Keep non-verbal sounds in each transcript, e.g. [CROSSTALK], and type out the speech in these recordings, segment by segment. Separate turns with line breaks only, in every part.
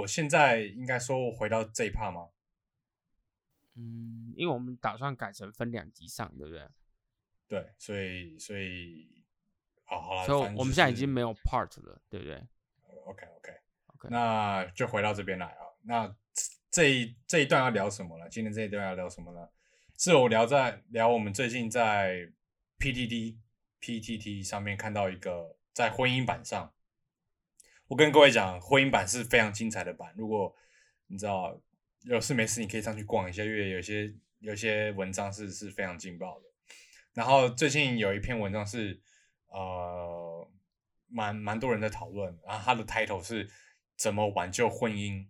我现在应该说回到这一趴吗？
嗯，因为我们打算改成分两集上，对不对？
对，所以所以，好好了，
所以我们现在已经没有 part 了，对不对
？OK OK
OK
那就回到这边来啊。那这一这一段要聊什么呢？今天这一段要聊什么呢？是我聊在聊我们最近在 PTT PTT 上面看到一个在婚姻版上，我跟各位讲，婚姻版是非常精彩的版。如果你知道有事没事，你可以上去逛一下，因为有些有些文章是是非常劲爆的。然后最近有一篇文章是呃蛮蛮多人在讨论，然后它的 title 是怎么挽救婚姻。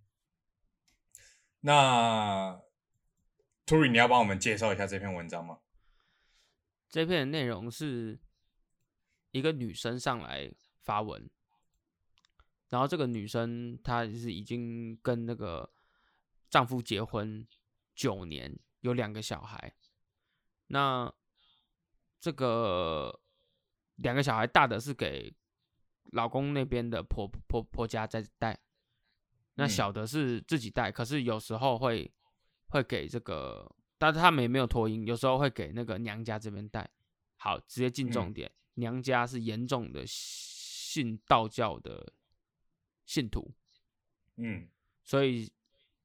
那 Turi，你要帮我们介绍一下这篇文章吗？
这篇的内容是一个女生上来发文，然后这个女生她是已经跟那个丈夫结婚九年，有两个小孩。那这个两个小孩大的是给老公那边的婆婆婆家在带，那
嗯
小的是自己带，可是有时候会会给这个，但是他们也没有托婴，有时候会给那个娘家这边带。好，直接进重
嗯
点，娘家是严重的信道教的信徒，
嗯
所以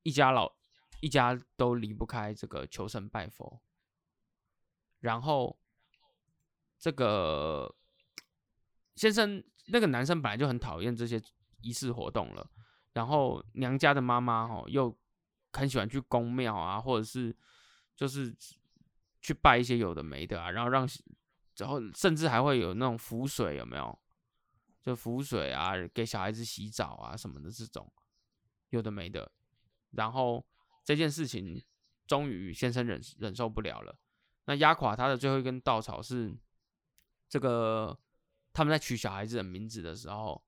一家老一家都离不开这个求神拜佛。然后这个先生那个男生本来就很讨厌这些仪式活动了，然后娘家的妈妈哦又很喜欢去宫庙啊，或者是就是去拜一些有的没的啊，然后让然后甚至还会有那种符水有没有？就浮水啊，给小孩子洗澡啊什么的这种有的没的，然后这件事情终于先生忍忍受不了了。那压垮他的最后一根稻草是，这个他们在取小孩子的名字的时候，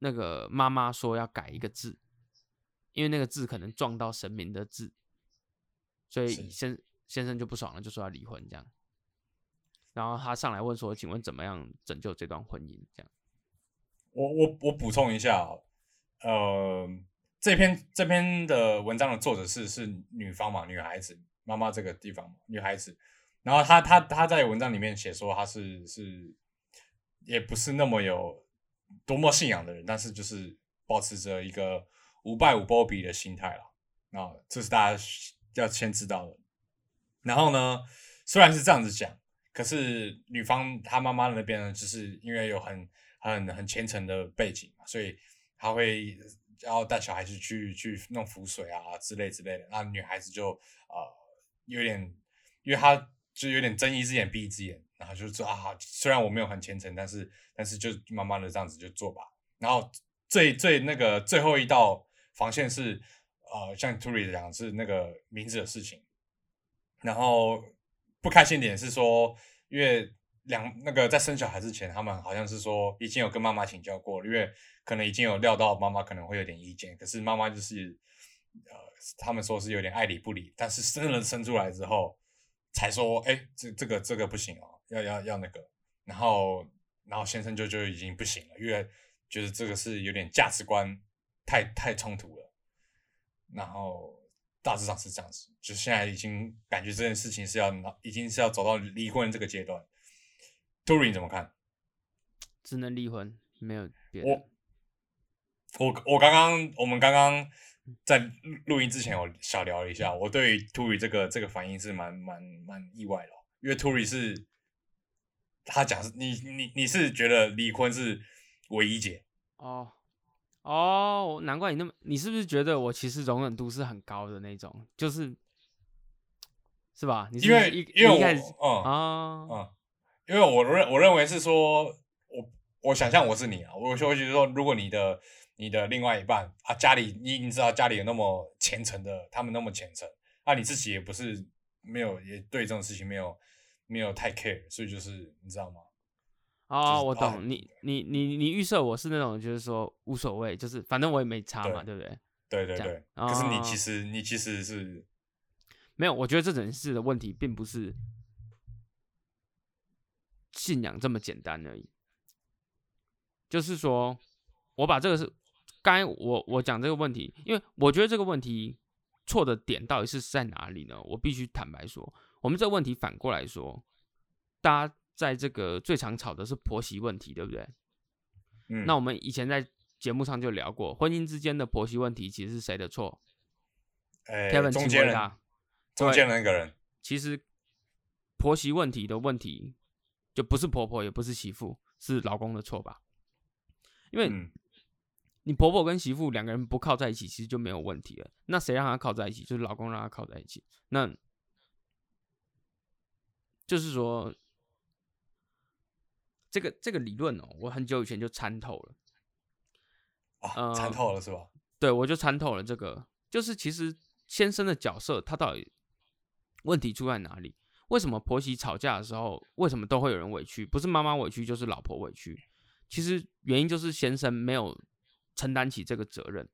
那个妈妈说要改一个字，因为那个字可能撞到神明的字，所以先先生就不爽了，就说要离婚这样。然后他上来问说：“请问怎么样拯救这段婚姻？”这样，
我我我补充一下哦，呃，这篇这篇的文章的作者是是女方嘛，女孩子妈妈这个地方嘛，女孩子。然后她她她在文章里面写说她是是也不是那么有多么信仰的人，但是就是保持着一个无拜无波比的心态啦。那这是大家要先知道的。然后呢，虽然是这样子讲，可是女方她妈妈那边呢，就是因为有很很很虔诚的背景嘛，所以她会要带小孩子去去弄符水啊之类之类的。那女孩子就呃有点，因为她就有点睁一只眼闭一只眼，然后就说啊，虽然我没有很虔诚，但是但是就慢慢的这样子就做吧。然后最最那个最后一道防线是呃，像 Turi 讲是那个名字的事情。然后不开心点是说，因为两那个在生小孩之前，他们好像是说已经有跟妈妈请教过，因为可能已经有料到妈妈可能会有点意见，可是妈妈就是呃，他们说是有点爱理不理，但是真的生出来之后才说，哎，这这个这个不行哦，要要要那个，然后然后先生就就已经不行了，因为觉得这个是有点价值观太太冲突了，然后。大致上是这样子，就现在已经感觉这件事情是要已经是要走到离婚这个阶段。Tory 你怎么看？
只能离婚，没有别
我
的。
我我刚刚我们刚刚在录录音之前，我小聊了一下，我对于 Tury 这个这个反应是蛮蛮蛮意外的哦，因为 Tury 是他讲是你你你是觉得离婚是唯一解？
哦哦，难怪你那么，你是不是觉得我其实容忍度是很高的那种？就是是吧？你是
因为因为
一开始
我嗯
啊，
嗯，因为我认我认为是说，我我想象我是你啊，我就会觉得说，如果你的你的另外一半啊，家里你已经知道家里有那么虔诚的，他们那么虔诚，那、你自己也不是没有也对这种事情没有没有太 care，所以就是你知道吗？
哦，我懂你，你你你预设我是那种，就是说无所谓，就是反正我也没差嘛，
对
对不对？
对对对，可是你
哦
其实你其实是
没有，我觉得这整件事的问题并不是信仰这么简单而已，就是说，我把这个是刚才我我讲这个问题，因为我觉得这个问题错的点到底是在哪里呢？我必须坦白说，我们这个问题反过来说，大家在这个最常吵的是婆媳问题，对不对？
嗯，
那我们以前在节目上就聊过，婚姻之间的婆媳问题其实是谁的错
哎中间人。中间的那个人，
其实婆媳问题的问题，就不是婆婆，也不是媳妇，是老公的错吧？因为
嗯，
你婆婆跟媳妇两个人不靠在一起，其实就没有问题了。那谁让她靠在一起？就是老公让她靠在一起。那就是说，这个这个理论哦，我很久以前就参透了。
啊，
呃
参透了是吧？
对，我就参透了这个，就是其实先生的角色，他到底问题出在哪里？为什么婆媳吵架的时候，为什么都会有人委屈？不是妈妈委屈，就是老婆委屈。其实原因就是先生没有承担起这个责任。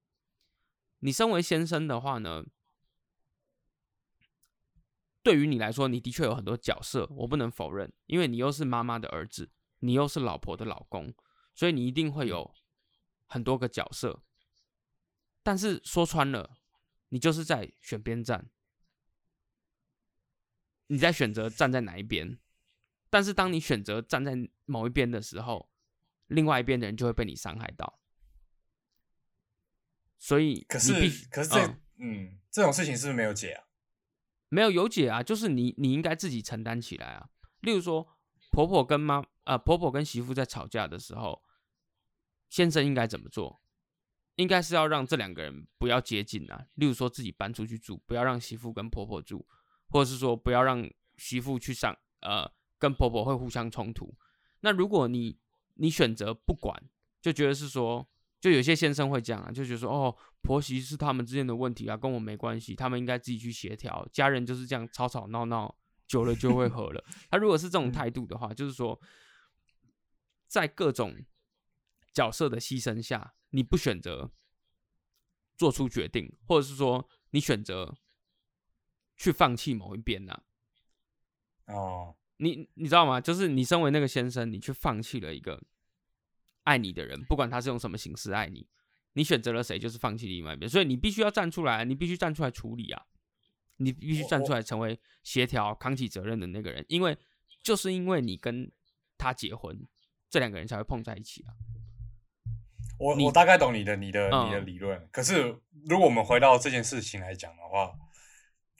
你身为先生的话呢，对于你来说，你的确有很多角色，我不能否认，因为你又是妈妈的儿子，你又是老婆的老公，所以你一定会有很多个角色。但是说穿了，你就是在选边站，你在选择站在哪一边。但是当你选择站在某一边的时候，另外一边的人就会被你伤害到。所以
可是可是这
嗯
嗯，这种事情是不是没有解啊？
没有有解啊，就是你你应该自己承担起来啊。例如说，婆婆跟妈呃婆婆跟媳妇在吵架的时候，先生应该怎么做？应该是要让这两个人不要接近啊。例如说自己搬出去住，不要让媳妇跟婆婆住，或者是说不要让媳妇去上呃跟婆婆会互相冲突。那如果你你选择不管，就觉得是说，就有些先生会这样啊，就觉得说哦，婆媳是他们之间的问题啊，跟我没关系，他们应该自己去协调。家人就是这样吵吵闹闹，久了就会和了。[LAUGHS] 他如果是这种态度的话，就是说，在各种角色的牺牲下，你不选择做出决定，或者是说你选择去放弃某一边呐、
哦，
你你知道吗？就是你身为那个先生，你去放弃了一个爱你的人，不管他是用什么形式爱你，你选择了谁，就是放弃另外一边。所以你必须要站出来，你必须站出来处理啊，你必须站出来成为协调、扛起责任的那个人，因为就是因为你跟他结婚，这两个人才会碰在一起啊。
我我大概懂你的你的你的
嗯
理论，可是如果我们回到这件事情来讲的话，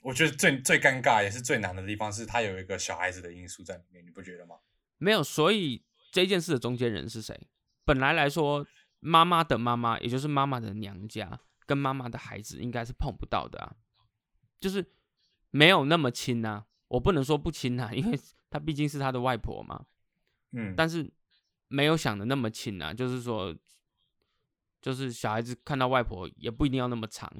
我觉得最最尴尬也是最难的地方是他有一个小孩子的因素在里面，你不觉得吗？
没有，所以这件事的中间人是谁？本来来说，妈妈的妈妈，也就是妈妈的娘家，跟妈妈的孩子应该是碰不到的啊，就是没有那么亲啊。我不能说不亲啊，因为她毕竟是她的外婆嘛，
嗯，
但是没有想的那么亲啊。就是说，就是小孩子看到外婆也不一定要那么长，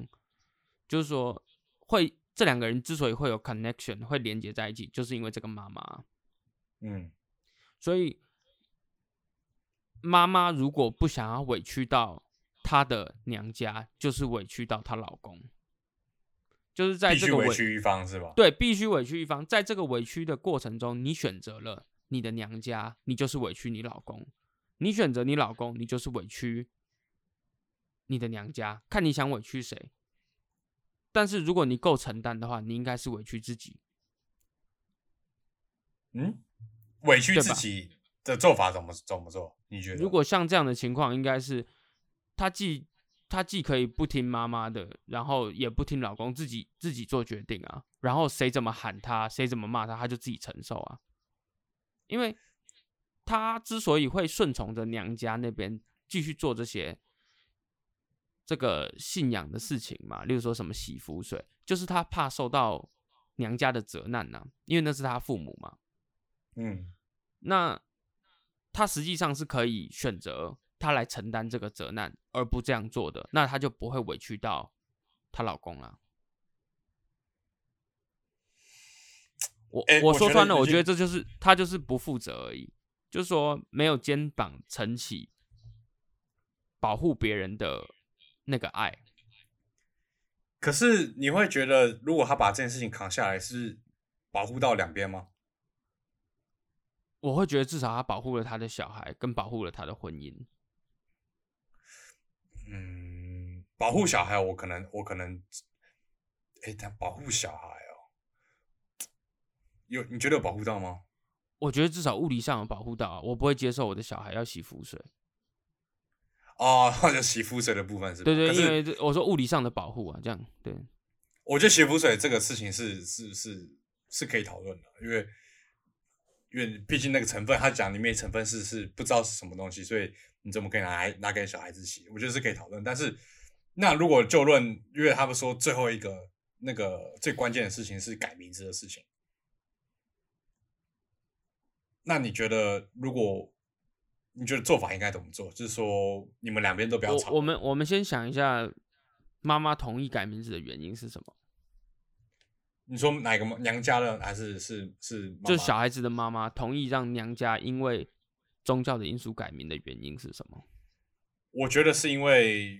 就是说会这两个人之所以会有 connection，会连接在一起，就是因为这个妈妈。
嗯
所以妈妈如果不想要委屈到她的娘家，就是委屈到她老公，就是在这个委
委屈一方是吧？
对必须委屈一方，在这个委屈的过程中，你选择了你的娘家，你就是委屈你老公；你选择你老公，你就是委屈你的娘家，看你想委屈谁。但是如果你够承担的话，你应该是委屈自己。
嗯，委屈自己的做法怎么怎么做？你觉得？
如果像这样的情况，应该是他既他既可以不听妈妈的，然后也不听老公，自己自己做决定啊。然后谁怎么喊他，谁怎么骂他，他就自己承受啊。因为他之所以会顺从着娘家那边继续做这些这个信仰的事情嘛，例如说什么洗符水，就是他怕受到娘家的责难呐、因为那是他父母嘛。
嗯
那他实际上是可以选择他来承担这个责难，而不这样做的，那他就不会委屈到她老公了。我、
诶我
我说穿了，我
觉得
这就是他就是不负责而已，就是说没有肩膀撑起保护别人的那个爱。
可是你会觉得，如果他把这件事情扛下来，是保护到两边吗？
我会觉得至少他保护了他的小孩，跟保护了他的婚姻。
嗯保护小孩，我可能我可能，哎，他保护小孩哦，有你觉得有保护到吗？
我觉得至少物理上有保护到啊，我不会接受我的小孩要洗肤水。
哦，[LAUGHS] 就洗肤水的部分是吧？
对对，因为我说物理上的保护啊，这样对。
我觉得洗肤水这个事情是是是是可以讨论的，因为因为毕竟那个成分，他讲里面成分是是不知道是什么东西，所以你怎么可以拿来拿给小孩子洗？我觉得是可以讨论。但是那如果就论，因为他们说最后一个那个最关键的事情是改名字的事情，那你觉得如果你觉得做法应该怎么做？就是说你们两边都不要吵。
我我们我们先想一下，妈妈同意改名字的原因是什么？
你说哪个娘家的还是是是妈妈？
就是小孩子的妈妈同意让娘家因为宗教的因素改名的原因是什么？
我觉得是因为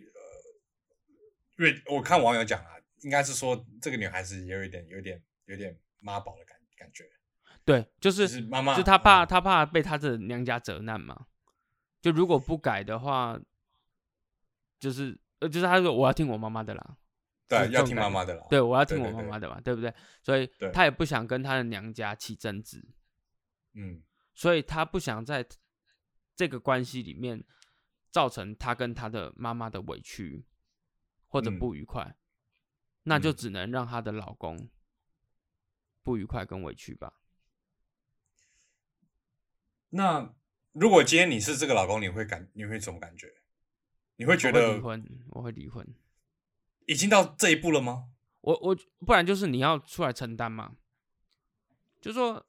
呃，因为我看网友讲啊，应该是说这个女孩子也有一点有点有点妈宝的感感觉，
对，就
就是是妈妈，
就他怕
嗯
他怕被他的娘家责难嘛。就如果不改的话，就是呃，就是他说我要听我妈妈的啦，
对要听妈妈的啦，
对我要听我妈妈的嘛，对不对？所以
对
他也不想跟他的娘家起争执，
嗯
所以他不想在这个关系里面造成他跟他的妈妈的委屈或者
嗯
不愉快，那就
嗯
只能让她的老公不愉快跟委屈吧。
那如果今天你是这个老公，你会感你会怎么感觉？你会觉
我会离婚，我会离婚。
已经到这一步了吗？
我我不然就是你要出来承担嘛，就说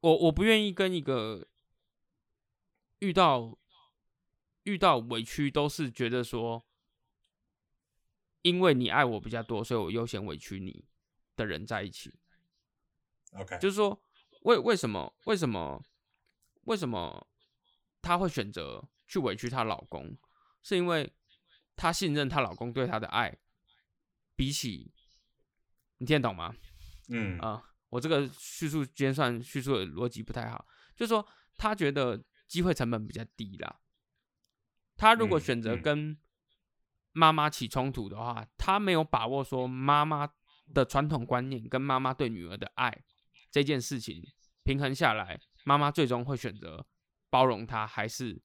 我我不愿意跟一个遇到遇到委屈都是觉得说，因为你爱我比较多，所以我优先委屈你的人在一起。
OK，
就是说，为为什么为什么为什么她会选择去委屈她老公？是因为她信任她老公对她的爱，比起你听得懂吗？
嗯
啊、我这个叙述今天算叙述的逻辑不太好，就是说她觉得机会成本比较低啦。她如果
嗯
选择
嗯
跟妈妈起冲突的话，她没有把握说妈妈的传统观念跟妈妈对女儿的爱这件事情平衡下来，妈妈最终会选择包容他，还是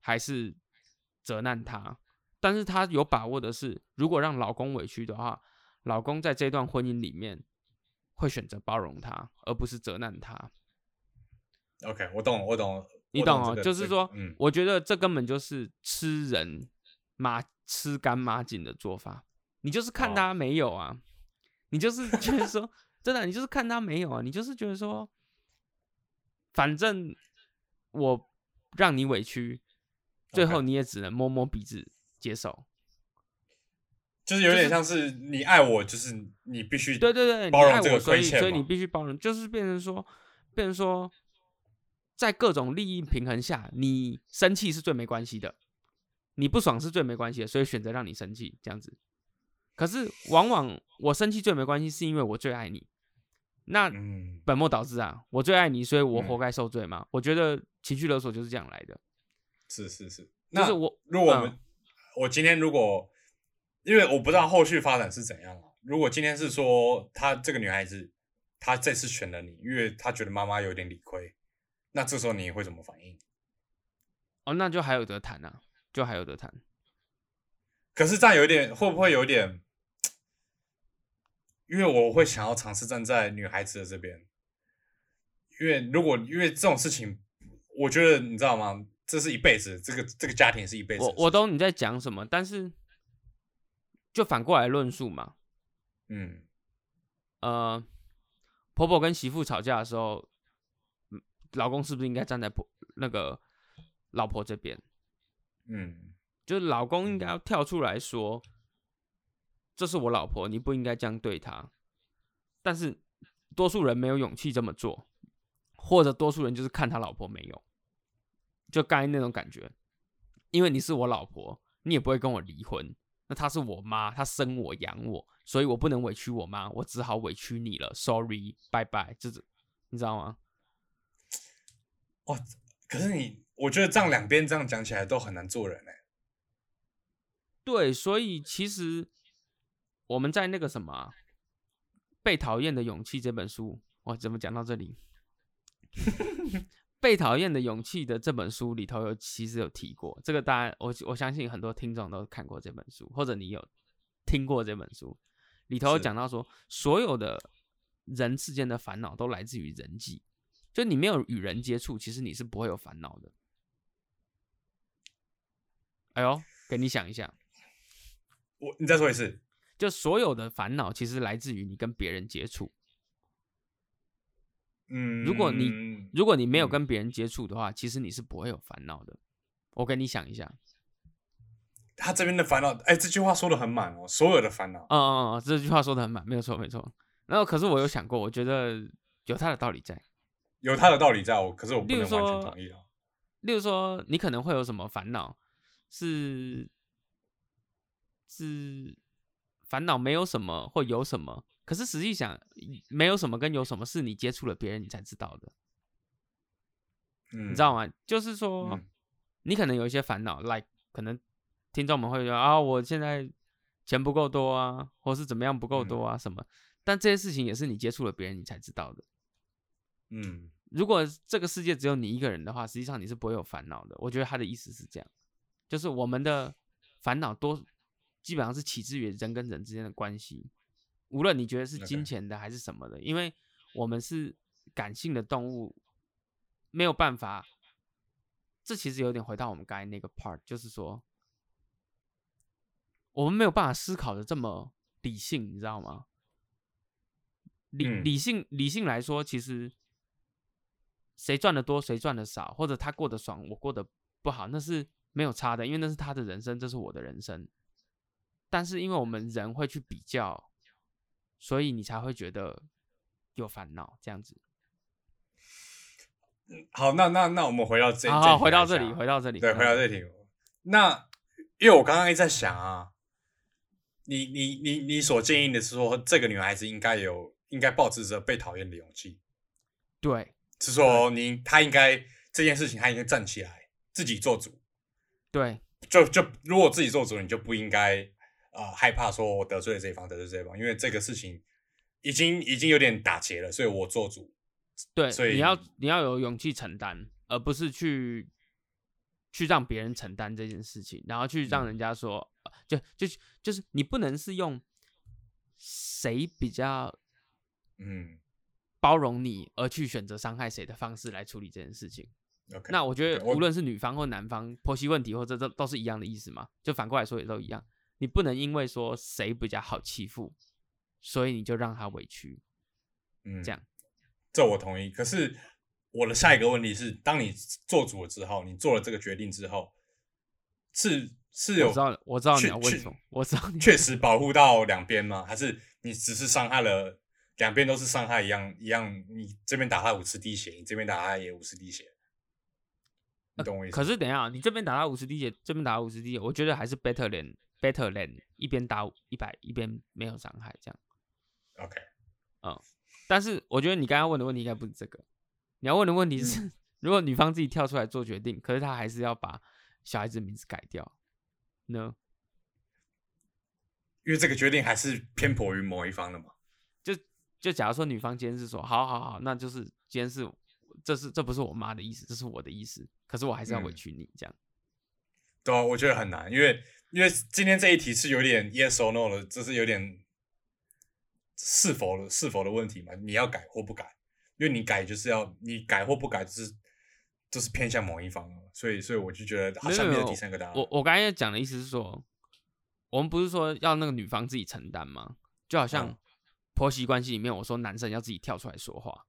还是责难他？但是她有把握的是，如果让老公委屈的话，老公在这段婚姻里面会选择包容她，而不是责难她。
OK，我懂，我懂，我
你懂哦？就是说，
嗯，
我觉得这根本就是吃人马吃干抹净的做法。你就是看
哦
他没有啊，你就是觉得说，[LAUGHS] 真的，你就是看他没有啊，你就是觉得说，反正我让你委屈，最后你也只能摸摸鼻子接受。
就是有点像是你爱我，就是你必须
对对对，
包容这个
你爱我，所以所以你必须包容，就是变成说，变成说，在各种利益平衡下，你生气是最没关系的，你不爽是最没关系的，所以选择让你生气这样子。可是往往我生气最没关系，是因为我最爱你，那
嗯
本末倒置啊！我最爱你，所以我活
嗯
该受罪嘛。我觉得情绪勒索就是这样来的，
是是是，
就
那
是我嗯
如果我们、我今天如果，因为我不知道后续发展是怎样啊。如果今天是说她这个女孩子，她这次选了你，因为她觉得妈妈有点理亏，那这时候你会怎么反应？
哦，那就还有得谈啊，就还有得谈。
可是这样有一点，会不会有一点？因为我会想要尝试站在女孩子的这边，因为如果因为这种事情，我觉得你知道吗？这是一辈子，这个这个家庭是一辈子
我。我懂你在讲什么，但是就反过来论述嘛，
嗯
呃，婆婆跟媳妇吵架的时候，嗯老公是不是应该站在婆那个老婆这边？
嗯
就是老公应该要跳出来说，这是我老婆，你不应该这样对她。但是多数人没有勇气这么做，或者多数人就是看他老婆没有，就刚才那种感觉。因为你是我老婆，你也不会跟我离婚。那她是我妈，她生我养我，所以我不能委屈我妈，我只好委屈你了。Sorry，拜拜，就是你知道吗？
可是你，我觉得这样两边这样讲起来都很难做人哎、
对，所以其实我们在那个什么啊《被讨厌的勇气》这本书，我怎么讲到这里？《被讨厌的勇气》的这本书里头有其实有提过，这个当然我我相信很多听众都看过这本书，或者你有听过这本书，里头有讲到说，所有的人世间的烦恼都来自于人际，就你没有与人接触，其实你是不会有烦恼的。哎呦，给你想一下，
我你再说一次，
就所有的烦恼其实来自于你跟别人接触。
嗯，
如果你如果你没有
嗯
跟别人接触的话，其实你是不会有烦恼的。我跟你想一下，
他这边的烦恼，哎，这句话说的很满哦，所有的烦恼，
嗯嗯嗯，这句话说的很满，没有错没错。然后可是我有想过，我觉得有他的道理在。
有他的道理在我，可是我不能完全
说
同意啊。
例如说，你可能会有什么烦恼，是是烦恼没有什么或有什么，可是实际想没有什么跟有什么是你接触了别人你才知道的，
嗯，
你知道吗？就是说，
嗯
你可能有一些烦恼，like 可能听众们会说啊，我现在钱不够多啊，或是怎么样不够多啊什么，但这些事情也是你接触了别人你才知道的。
嗯
如果这个世界只有你一个人的话，实际上你是不会有烦恼的。我觉得他的意思是这样，就是我们的烦恼多基本上是起自于人跟人之间的关系，无论你觉得是金钱的还是什么的，因为我们是感性的动物，没有办法。这其实有点回到我们刚才那个 part，就是说，我们没有办法思考的这么理性，你知道吗？理
嗯
理性理性来说，其实谁赚的多，谁赚的少，或者他过得爽，我过得不好，那是没有差的，因为那是他的人生，这是我的人生。但是因为我们人会去比较，所以你才会觉得有烦恼这样子。
好，那那那我们回到这，
好好，回到这里，回到这里，
对，回到
嗯
这里。那因为我刚刚一直在想啊，你你你你所建议的是说，这个女孩子应该有应该保持着被讨厌的勇气，
对
是说你她应该这件事情她应该站起来自己做主，
对
就就如果自己做主，你就不应该呃害怕说我得罪了这一方，得罪这一方，因为这个事情已经已经有点打结了，所以我做主。
对，
所以
你要你要有勇气承担，而不是去去让别人承担这件事情，然后去让
嗯
人家说，呃就就就是你不能是用谁比较
嗯
包容你而去选择伤害谁的方式来处理这件事情。那我觉得无论是女方或男方婆媳问题，或者都都是一样的意思嘛，就反过来说也都一样。你不能因为说谁比较好欺负，所以你就让他委屈。
嗯
这样，
这我同意。可是我的下一个问题是，当你做主了之后，你做了这个决定之后，是是有
我知道，我知道你要问什么，我知道你
确实保护到两边吗？还是你只是伤害了两边都是伤害一样一样？你这边打他五十滴血，你这边打他也五十滴血，你懂我意思吗？
可是等一下，你这边打他五十滴血，这边打他五十滴血，我觉得还是 better than better than 一边打一百一边没有伤害这样。
OK，嗯
但是我觉得你刚刚问的问题应该不是这个，你要问的问题是，[LAUGHS] 如果女方自己跳出来做决定，可是她还是要把小孩子名字改掉，呢？
因为这个决定还是偏颇于某一方的嘛。
就就假如说女方今天是说，好好好，那就是今天是，这是这不是我妈的意思，这是我的意思，可是我还是要委
嗯
屈你这样。
对啊，我觉得很难，因为因为今天这一题是有点 yes or no 的，这是有点是否的是否的问题嘛？你要改或不改，因为你改就是要你改或不改，就是就是偏向某一方了，所以所以我就觉得好像
没有
第三个答案。
我我刚才讲的意思是说，我们不是说要那个女方自己承担吗？就好像
嗯
婆媳关系里面，我说男生要自己跳出来说话，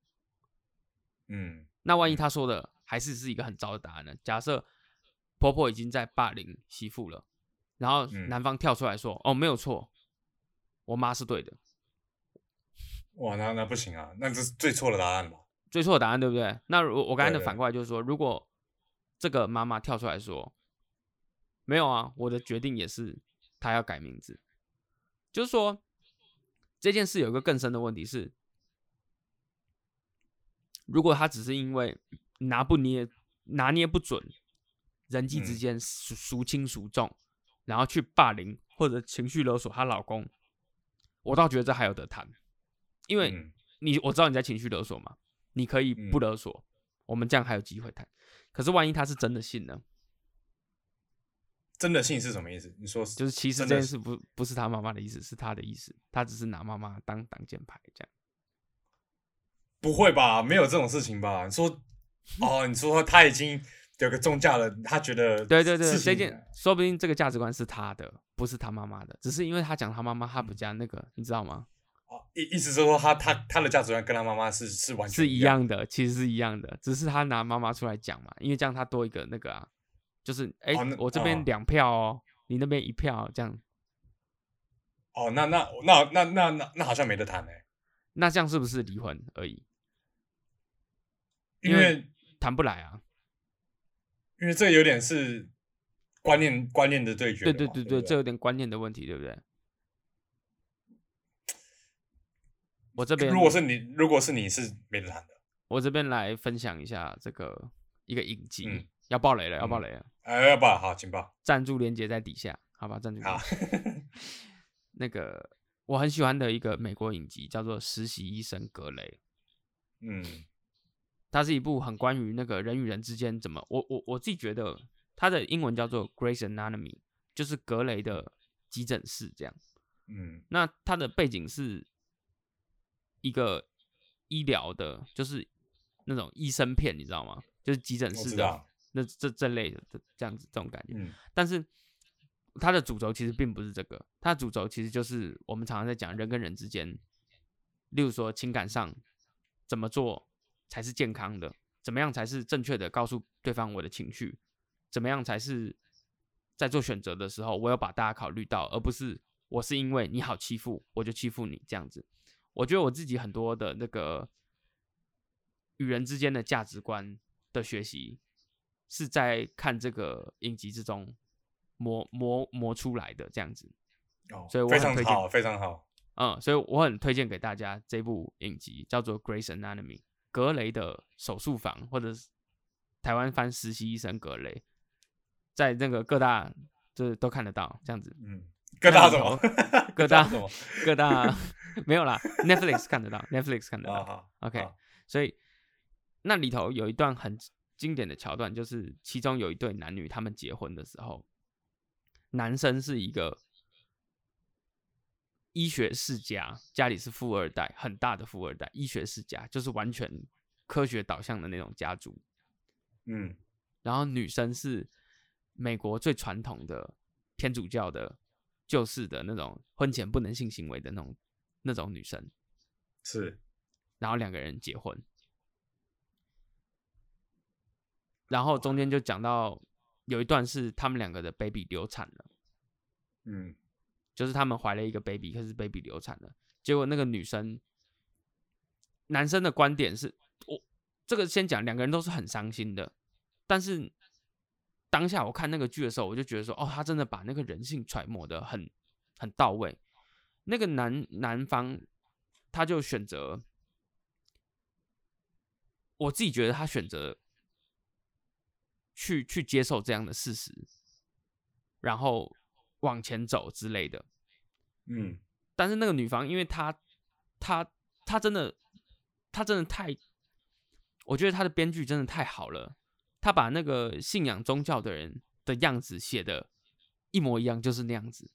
嗯
那万一
嗯
他说的还是是一个很糟的答案呢？假设婆婆已经在霸凌媳妇了，然后
嗯
男方跳出来说：“哦，没有错，我妈是对的。
哇，那那不行啊，那这是最错的答案吧？”
最错的答案对不对？那我我刚才的反过来就是说，如果这个妈妈跳出来说：“没有啊，我的决定也是她要改名字。”就是说这件事有一个更深的问题是，如果他只是因为拿不捏、拿捏不准，人际之
嗯
间孰孰轻孰重，然后去霸凌或者情绪勒索她老公，我倒觉得这还有得谈，因为
嗯
你我知道你在情绪勒索嘛，你可以不
嗯
勒索，我们这样还有机会谈。可是万一他是真的信呢？
真的信是什么意思？你说
就是其实这件事不不是他妈妈的意思，是他的意思，他只是拿妈妈当挡箭牌这样。
不会吧？没有这种事情吧？你说哦，你说他已经有个中价了，他觉得
对对对，这件说不定这个价值观是他的，不是他妈妈的，只是因为他讲他妈妈，他比较那个，你知道吗？
哦意意思是说他他他的价值观跟他妈妈是是完全
是一
一样
样的，其实是一样的，只是他拿妈妈出来讲嘛，因为这样他多一个那个啊，就是哎、
哦
我这边
哦
两票哦，你那边一票，这样，
哦，那那那那那那那好像没得谈哎，
那这样是不是离婚而已？
因为
谈不来啊。
因为这有点是观念观念的对决
对
对
对对对，这有点观念的问题，对不对？我这边
如果是你，如果是你是没得谈的，
我这边来分享一下这个一个影集，
嗯
要爆雷了，要爆
嗯
雷了，
哎，要爆好，请爆。
赞助链接在底下，好吧？赞助链
好 [LAUGHS]
那个我很喜欢的一个美国影集叫做《实习医生格雷》，
嗯
它是一部很关于那个人与人之间怎么，我我我自己觉得它的英文叫做 Grace Anatomy，就是格雷的急诊室这样。
嗯
那它的背景是一个医疗的，就是那种医生片，你知道吗？就是急诊室的那这这类的这这样子这种感觉。
嗯
但是它的主轴其实并不是这个，它的主轴其实就是我们常常在讲人跟人之间，例如说情感上怎么做才是健康的，怎么样才是正确的告诉对方我的情绪，怎么样才是在做选择的时候，我有把大家考虑到，而不是我是因为你好欺负我就欺负你这样子。我觉得我自己很多的那个与人之间的价值观的学习，是在看这个影集之中磨磨磨出来的这样子。
哦，
所以我
非常好，非常好，
嗯，所以我很推荐给大家这部影集，叫做《Grace Anatomy》格雷的手术房，或者是台湾翻实习医生格雷，在那个各大就是都看得到这样子。
嗯，各大什么？[LAUGHS]
各大
什么？
各大没有啦，[LAUGHS] Netflix 看得到，Netflix 看得到。OK，
好
所以那里头有一段很经典的桥段，就是其中有一对男女他们结婚的时候，男生是一个医学世家，家里是富二代，很大的富二代，医学世家就是完全科学导向的那种家族。
嗯。
然后女生是美国最传统的天主教的旧式的那种婚前不能性行为的那种那种女生，
是
然后两个人结婚，然后中间就讲到有一段是他们两个的 baby 流产了，
嗯
就是他们怀了一个 baby，可是 baby 流产了，结果那个女生，男生的观点是我这个先讲，两个人都是很伤心的，但是当下我看那个剧的时候，我就觉得说，哦，他真的把那个人性揣摩的很很到位。那个男男方他就选择，我自己觉得他选择去去接受这样的事实，然后往前走之类的。
嗯
但是那个女方，因为她她她真的她真的太，我觉得她的编剧真的太好了，她把那个信仰宗教的人的样子写的一模一样，就是那样子，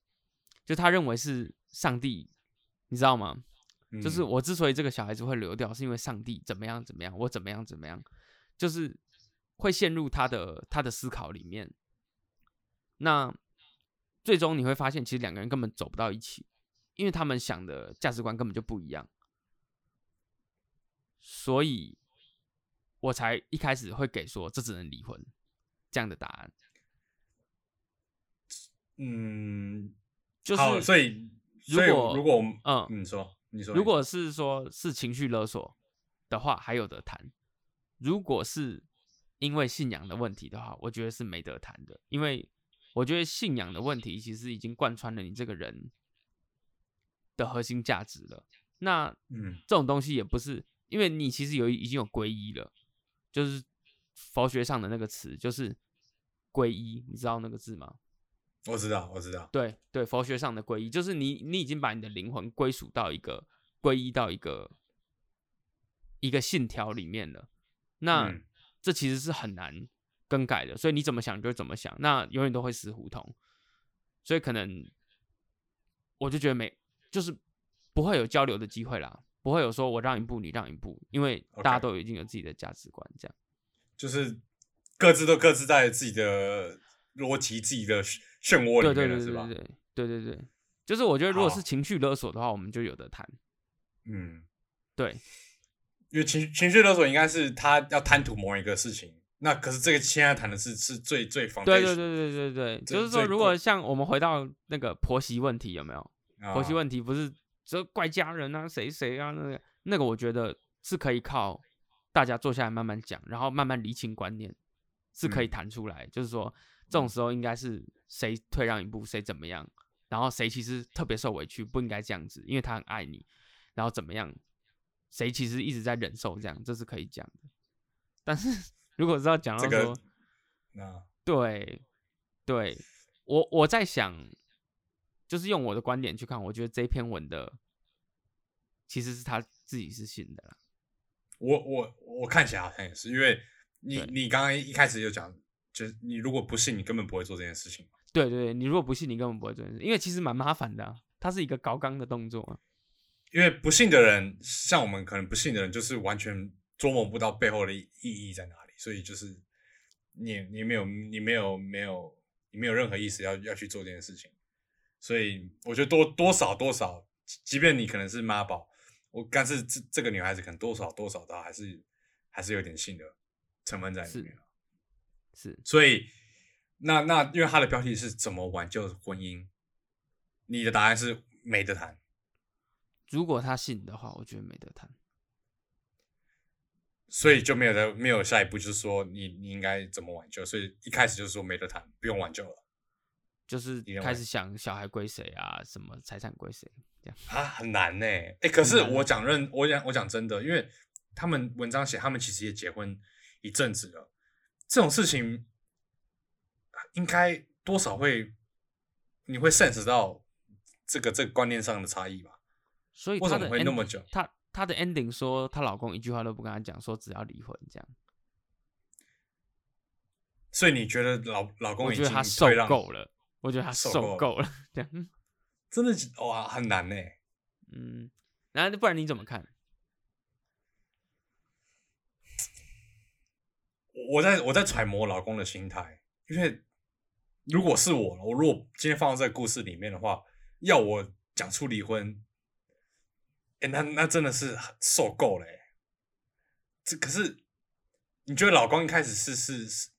就他认为是上帝，你知道吗？
嗯，
就是我之所以这个小孩子会流掉，是因为上帝怎么样怎么样，我怎么样怎么样，就是会陷入他的他的思考里面。那最终你会发现，其实两个人根本走不到一起，因为他们想的价值观根本就不一样。所以，我才一开始会给说这只能离婚这样的答案。
嗯，
就是
好，所以所以
如果
如果
嗯
你说你说，
如果是说是情绪勒索的话，还有得谈；如果是因为信仰的问题的话，我觉得是没得谈的。因为我觉得信仰的问题其实已经贯穿了你这个人的核心价值了。那
嗯
这种东西也不是，因为你其实有已经有皈依了，就是佛学上的那个词，就是皈依，你知道那个字吗？
我知道，我知道，
对对，佛学上的皈依，就是你你已经把你的灵魂归属到一个皈依到一个一个信条里面了，那、
嗯
这其实是很难更改的，所以你怎么想就怎么想，那永远都会死胡同，所以可能我就觉得没就是不会有交流的机会啦，不会有说我让一步你让一步，因为大家都有已经有自己的价值观，这样。
就是各自都各自在自己的逻辑、自己的漩漩涡
对对
里？
对对对对对对，就是我觉得如果是情绪勒索的话，我们就有的谈，
嗯，
对。
因为情情绪勒索应该是他要贪图某一个事情，那可是这个现在谈的是是最最防
对对对对对对，
这
就是说，如果像我们回到那个婆媳问题，有没有？婆媳问题不是这怪家人啊，谁谁啊，那个那个，我觉得是可以靠大家坐下来慢慢讲，然后慢慢厘清观念，是可以
嗯
谈出来。就是说，这种时候应该是谁退让一步，谁怎么样，然后谁其实特别受委屈，不应该这样子，因为他很爱你，然后怎么样，谁其实一直在忍受这样，这是可以讲的。但是如果是要讲到
这
说，
个那
对，对我我在想，就是用我的观点去看，我觉得这篇文的其实是他自己是信的啦。
我我我看起来好像也是，因为你你刚刚一开始就讲，就是你如果不信，你根本不会做这件事情嘛。
对对对，你如果不信，你根本不会做这件事，因为其实蛮麻烦的、啊，它是一个高纲的动作、啊。
因为不信的人，像我们可能不信的人，就是完全捉摸不到背后的意意义在哪里，所以就是你你没有你没有没有你没有任何意思要要去做这件事情，所以我觉得多多少多少，即即便你可能是妈宝，我但是这这个女孩子可能多少多少她还是还是有点性的成分在里面啊
是
所以那那因为它的标题是怎么挽救婚姻，你的答案是没得谈。
如果他信的话，我觉得没得谈。
所以就没有的没有下一步，就是说你你应该怎么挽救，所以一开始就是说没得谈，不用挽救了
就是开始想小孩归谁啊，什么财产归谁这样。
啊，很难呢。哎，可是我讲认，我讲我讲真的，因为他们文章写他们其实也结婚一阵子了，这种事情应该多少会你会 sense 到这个这个观念上的差异吧？
所以
为什么会那么久
她她的 ending 说，她老公一句话都不跟她讲，说只要离婚这样。
所以你觉得老老公
我
已经
受够了，我觉得他
受够
受够了这样。
真的哇很难呢。
嗯，然后不然你怎么看？
我在我在揣摩老公的心态，因为如果是我，我如果今天放在这个故事里面的话，要我讲出离婚，那那真的是受够了、这可是你觉得老公一开始是是是，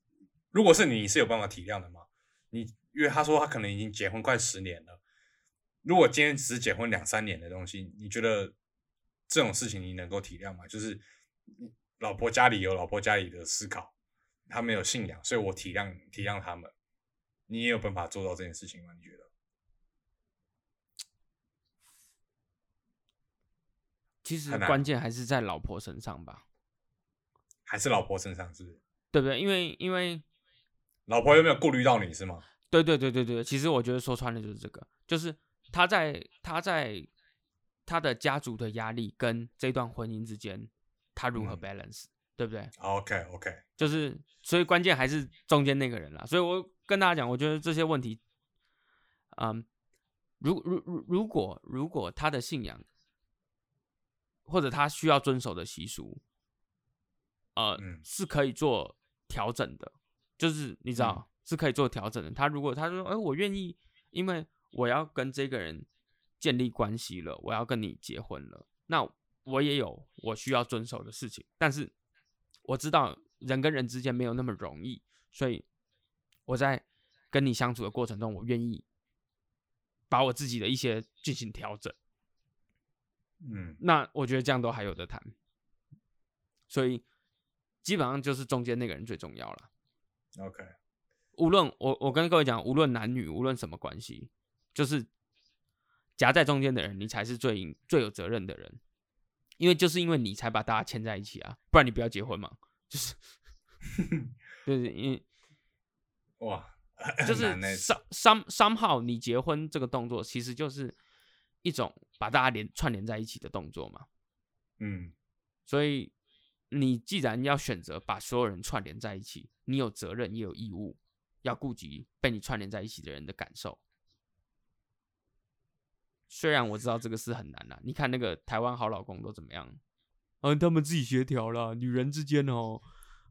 如果是你，是有办法体谅的吗？你因为他说他可能已经结婚快十年了，如果今天只是结婚两三年的东西，你觉得这种事情你能够体谅吗？就是老婆家里有老婆家里的思考，他们有信仰，所以我体谅体谅他们。你也有办法做到这件事情吗？你觉得？
其实关键还是在老婆身上吧，
还是老婆身上是不是？
对不对？因为因为
老婆有没有顾虑到你是吗？
对对对对对，其实我觉得说穿了就是这个，就是他在他在他的家族的压力跟这段婚姻之间，他如何
嗯
balance，、对不对
？OK OK，
就是所以关键还是中间那个人啦。所以我跟大家讲，我觉得这些问题，嗯，如如如如果如果他的信仰或者他需要遵守的习俗，呃，
嗯
是可以做调整的，就是你知道、是可以做调整的。他如果他说，哎、我愿意，因为我要跟这个人建立关系了，我要跟你结婚了，那我也有我需要遵守的事情，但是我知道人跟人之间没有那么容易，所以我在跟你相处的过程中，我愿意把我自己的一些进行调整。
嗯。
那我觉得这样都还有的谈，所以基本上就是中间那个人最重要了。
OK，
无论我我跟各位讲，无论男女，无论什么关系，就是夹在中间的人，你才是最应最有责任的人，因为就是因为你才把大家牵在一起啊，不然你不要结婚嘛，就是，[LAUGHS] 就是因为 [LAUGHS]
哇，
就是
很难欸。
some some somehow 你结婚这个动作其实就是一种把大家连串联在一起的动作嘛。
嗯
所以你既然要选择把所有人串联在一起，你有责任也有义务要顾及被你串联在一起的人的感受。虽然我知道这个事很难啦，你看那个台湾好老公都怎么样？嗯、他们自己协调啦，女人之间哦，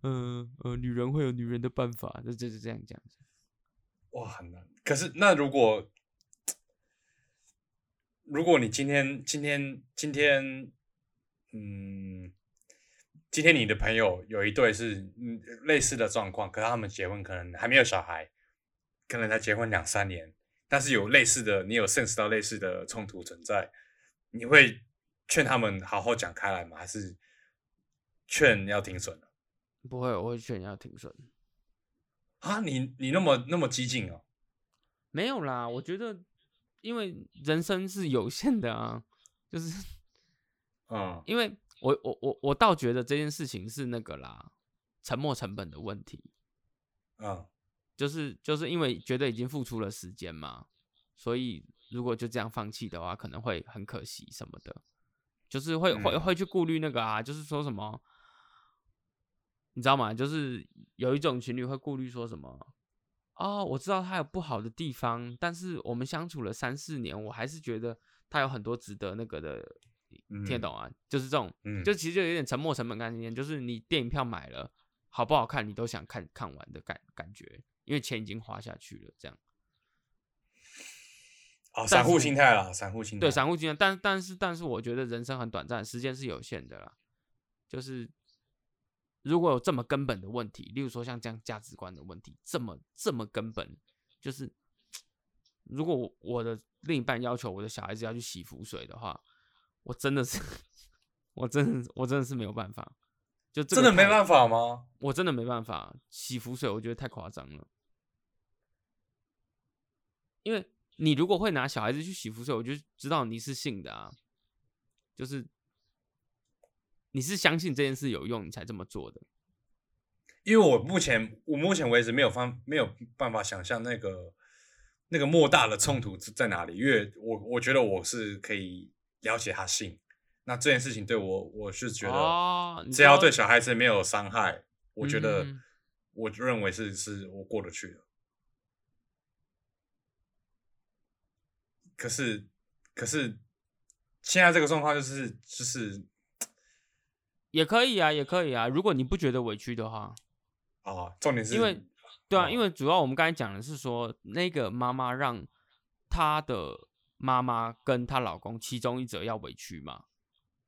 嗯呃女人会有女人的办法，这就是这样这样子。
哇，很难。可是那如果如果你今天今天今天，嗯，今天你的朋友有一对是嗯类似的状况，可是他们结婚可能还没有小孩，可能才结婚两三年，但是有类似的，你有 sense 到类似的冲突存在，你会劝他们好好讲开来吗？还是劝要停损呢？
不会，我会劝你要停损。
啊，你你那么那么激进哦？
没有啦，我觉得因为人生是有限的啊，就是 [LAUGHS]
嗯
因为我我我我倒觉得这件事情是那个啦，沉没成本的问题，
嗯
就是就是因为觉得已经付出了时间嘛，所以如果就这样放弃的话，可能会很可惜什么的，就是会会
嗯
会去顾虑那个啊，就是说什么，你知道吗？就是有一种情侣会顾虑说什么。哦，我知道他有不好的地方，但是我们相处了三四年，我还是觉得他有很多值得那个的，听得
嗯
懂啊？就是这种，
嗯，
就其实就有点沉没成本概念，就是你电影票买了，好不好看你都想看看完的感感觉，因为钱已经花下去了，这样。
哦，散户心态啦，散户心态。
对，散户心态，但但是但是我觉得人生很短暂，时间是有限的啦。就是如果有这么根本的问题，例如说像这样价值观的问题，这么这么根本，就是如果我我的另一半要求我的小孩子要去洗浮水的话，我真的是，[LAUGHS] 我真的我真的是没有办法，就
真的没办法吗？
我真的没办法洗浮水，我觉得太夸张了。因为你如果会拿小孩子去洗浮水，我就知道你是信的啊，就是你是相信这件事有用，你才这么做的。
因为我目前我目前为止没有方没有办法想象那个那个莫大的冲突是在哪里，因为我我觉得我是可以了解他性，那这件事情对我我是觉得只要
说
对小孩子没有伤害，我觉得
嗯
我认为是是我过得去的。可是可是现在这个状况就是就是
也可以啊，也可以啊。如果你不觉得委屈的话，
哦，重点是
因为对啊，
哦
因为主要我们刚才讲的是说，那个妈妈让她的妈妈跟她老公其中一者要委屈嘛，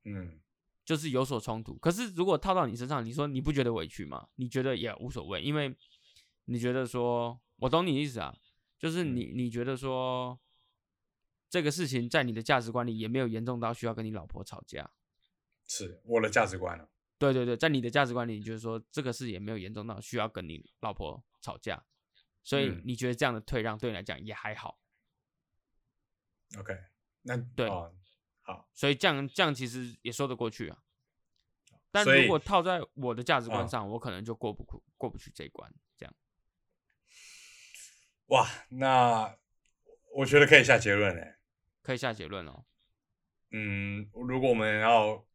嗯
就是有所冲突。可是如果套到你身上，你说你不觉得委屈吗？你觉得也无所谓，因为你觉得说，我懂你的意思啊，就是
嗯
你你觉得说，这个事情在你的价值观里也没有严重到需要跟你老婆吵架。
是我的价值观了。
对对对，在你的价值观里，你觉得说这个事也没有严重到需要跟你老婆吵架，所以
嗯
你觉得这样的退让对你来讲也还好。
OK，那
对
哦好，
所以这样这样其实也说得过去啊。但如果套在我的价值观
嗯
上，我可能就过不过过不去这一关。这样，
哇，那我觉得可以下结论嘞。
可以下结论哦。
嗯，如果我们要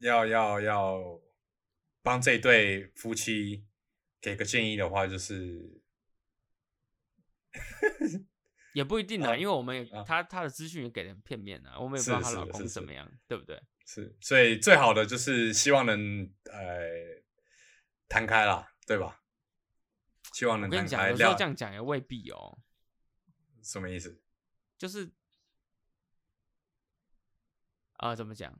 要要要帮这对夫妻给个建议的话，就是 [LAUGHS]
也不一定啊，
啊
因为我们也
啊
他他的资讯也给的很片面啊，我们也不知道
是
她老公怎么样，对不对？
是，所以最好的就是希望能呃谈开啦，对吧？希望
我跟你讲，
能谈开，
有时候这样讲也未必哦，
什么意思？
就是啊、怎么讲？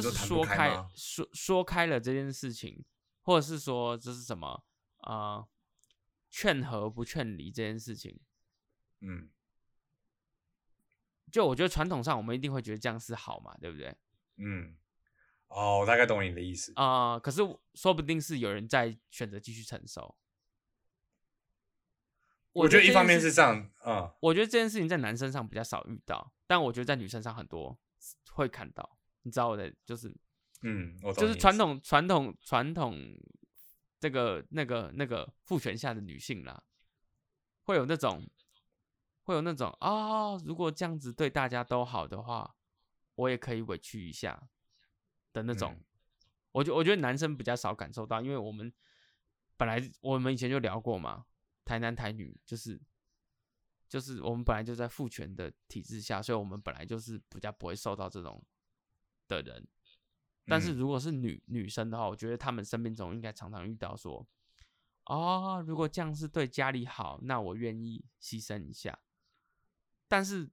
就是
说
开说说开了这件事情，或者是说这是什么啊、呃劝和不劝离这件事情，
嗯
就我觉得传统上我们一定会觉得这样是好嘛，对不对？
嗯，哦，我大概懂你的意思。
啊、可是说不定是有人在选择继续承受。
我觉得一方面是这样，嗯，
我觉得这件事情在男生上比较少遇到，但我觉得在女生上很多会看到。你知道我的就是
嗯，我
就是传统传统传统这个那个那个父权下的女性啦，会有那种会有那种啊、如果这样子对大家都好的话，我也可以委屈一下的那种。
嗯
我觉我觉得男生比较少感受到，因为我们本来我们以前就聊过嘛，台男台女就是就是我们本来就在父权的体制下，所以我们本来就是比较不会受到这种的人。但是
嗯
如果是女女生的话，我觉得她们生命中应该常常遇到说，哦，如果这样是对家里好，那我愿意牺牲一下。但是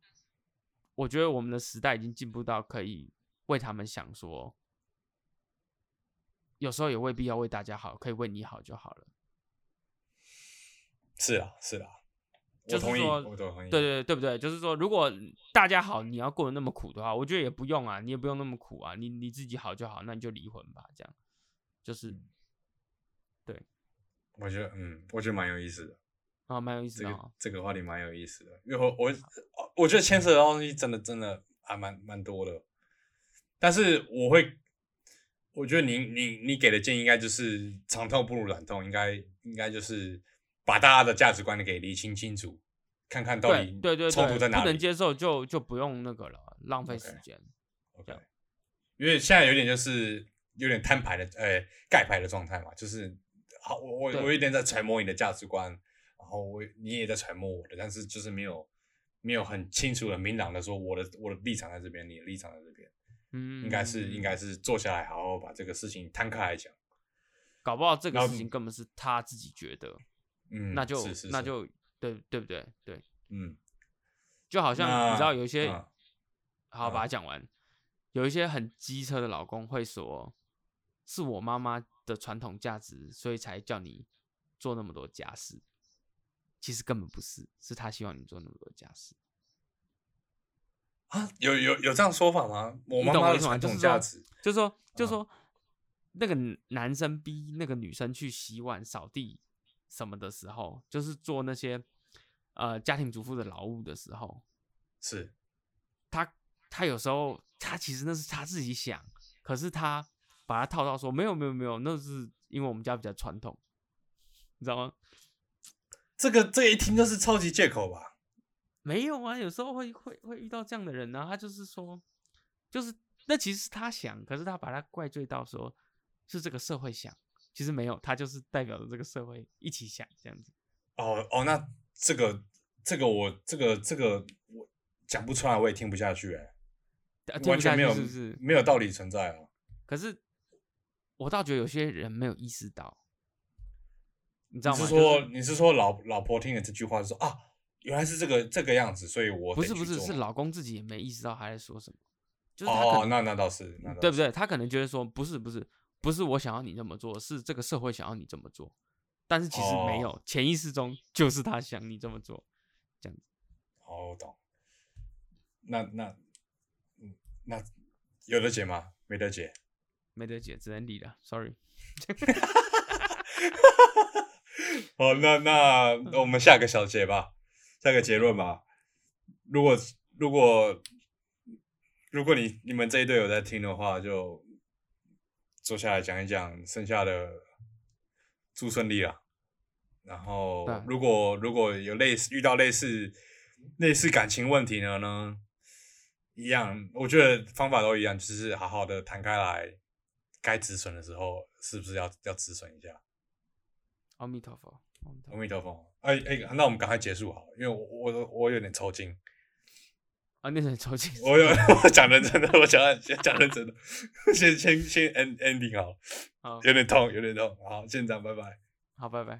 我觉得我们的时代已经进步到可以为他们想说，有时候也未必要为大家好，可以为你好就好了。
是啊是啦，
就是说
我同意。
对对对，对不对？就是说，如果大家好，你要过得那么苦的话，我觉得也不用啊，你也不用那么苦啊，你你自己好就好，那你就离婚吧，这样就是对
我觉得嗯，我觉得蛮有意思的。
啊，蛮有意思
这个
的哦。
这个话题蛮有意思的，因为我我我觉得牵扯的东西真的真的还蛮蛮多的，但是我会，我觉得你你你给的建议应该就是长痛不如短痛，应该应该就是把大家的价值观给理清清楚，看看到底
对对对，
冲突在哪里。
不能接受就就不用那个了，浪费时间。
OK，因为现在有点就是有点摊牌的，呃，盖牌的状态嘛，就是好，我我我有点在揣摩你的价值观，然后我你也在揣摩我的，但是就是没有没有很清楚的、明朗的说我的我的立场在这边，你的立场在这边，
嗯，
应该是应该是坐下来好好把这个事情摊开来讲，
搞不好这个事情根本是他自己觉得，
嗯，
那就是
是是
那就对对不对？对，
嗯，
就好像你知道有一些，
嗯
好把它
嗯
讲完，有一些很机车的老公会说，是我妈妈的传统价值，所以才叫你做那么多家事。其实根本不是，是他希望你做那么多家事。
啊，有有有这样说法吗？我妈？妈的传统价值，，
就是说，就
嗯
是说，那个男生逼那个女生去洗碗、扫地什么的时候，就是做那些呃家庭主妇的劳务的时候，
是
他他有时候他其实那是他自己想，可是他把他套到说没有没有没有，那是因为我们家比较传统，你知道吗？
这个这一听就是超级借口吧？
没有啊，有时候会会会遇到这样的人呢、他就是说，就是那其实是他想，可是他把他怪罪到说是这个社会想，其实没有，他就是代表着这个社会一起想这样子。
哦哦，那这个这个我这个这个我讲不出来，我也听不下去、哎，完全没有
是不是？
没有道理存在啊。
可是我倒觉得有些人没有意识到，你知道吗？
你是说、
就是
你是说老老婆听了这句话就说啊，原来是这个这个样子，所以我
不是不是是老公自己也没意识到他在说什么，就是
哦，那那倒是，那倒是
对不对？他可能觉得说不是不是不是我想要你这么做，是这个社会想要你这么做，但是其实没有，
哦
潜意识中就是他想你这么做，这样子。
哦，我懂。那那嗯，那有得解吗？没得解。
没得解，只能理了，sorry。[LAUGHS]
好，那那那我们下个小结吧，下个结论吧。如果如果如果你你们这一队有在听的话，就坐下来讲一讲，剩下的祝顺利啊。然后，如果如果有类似遇到类似类似感情问题呢呢，一样，我觉得方法都一样，就是好好的谈开来，该止损的时候是不是要要止损一下？
阿弥陀佛，阿弥陀佛。
哎哎，那我们赶快结束好了，因为我我我有点抽筋。
啊，那很超级。
我有 [LAUGHS] 我讲认真的，我讲讲认真的，先先先 end ending 好了，
好，
有点痛，有点痛。好，先这样，拜拜。
好，拜拜。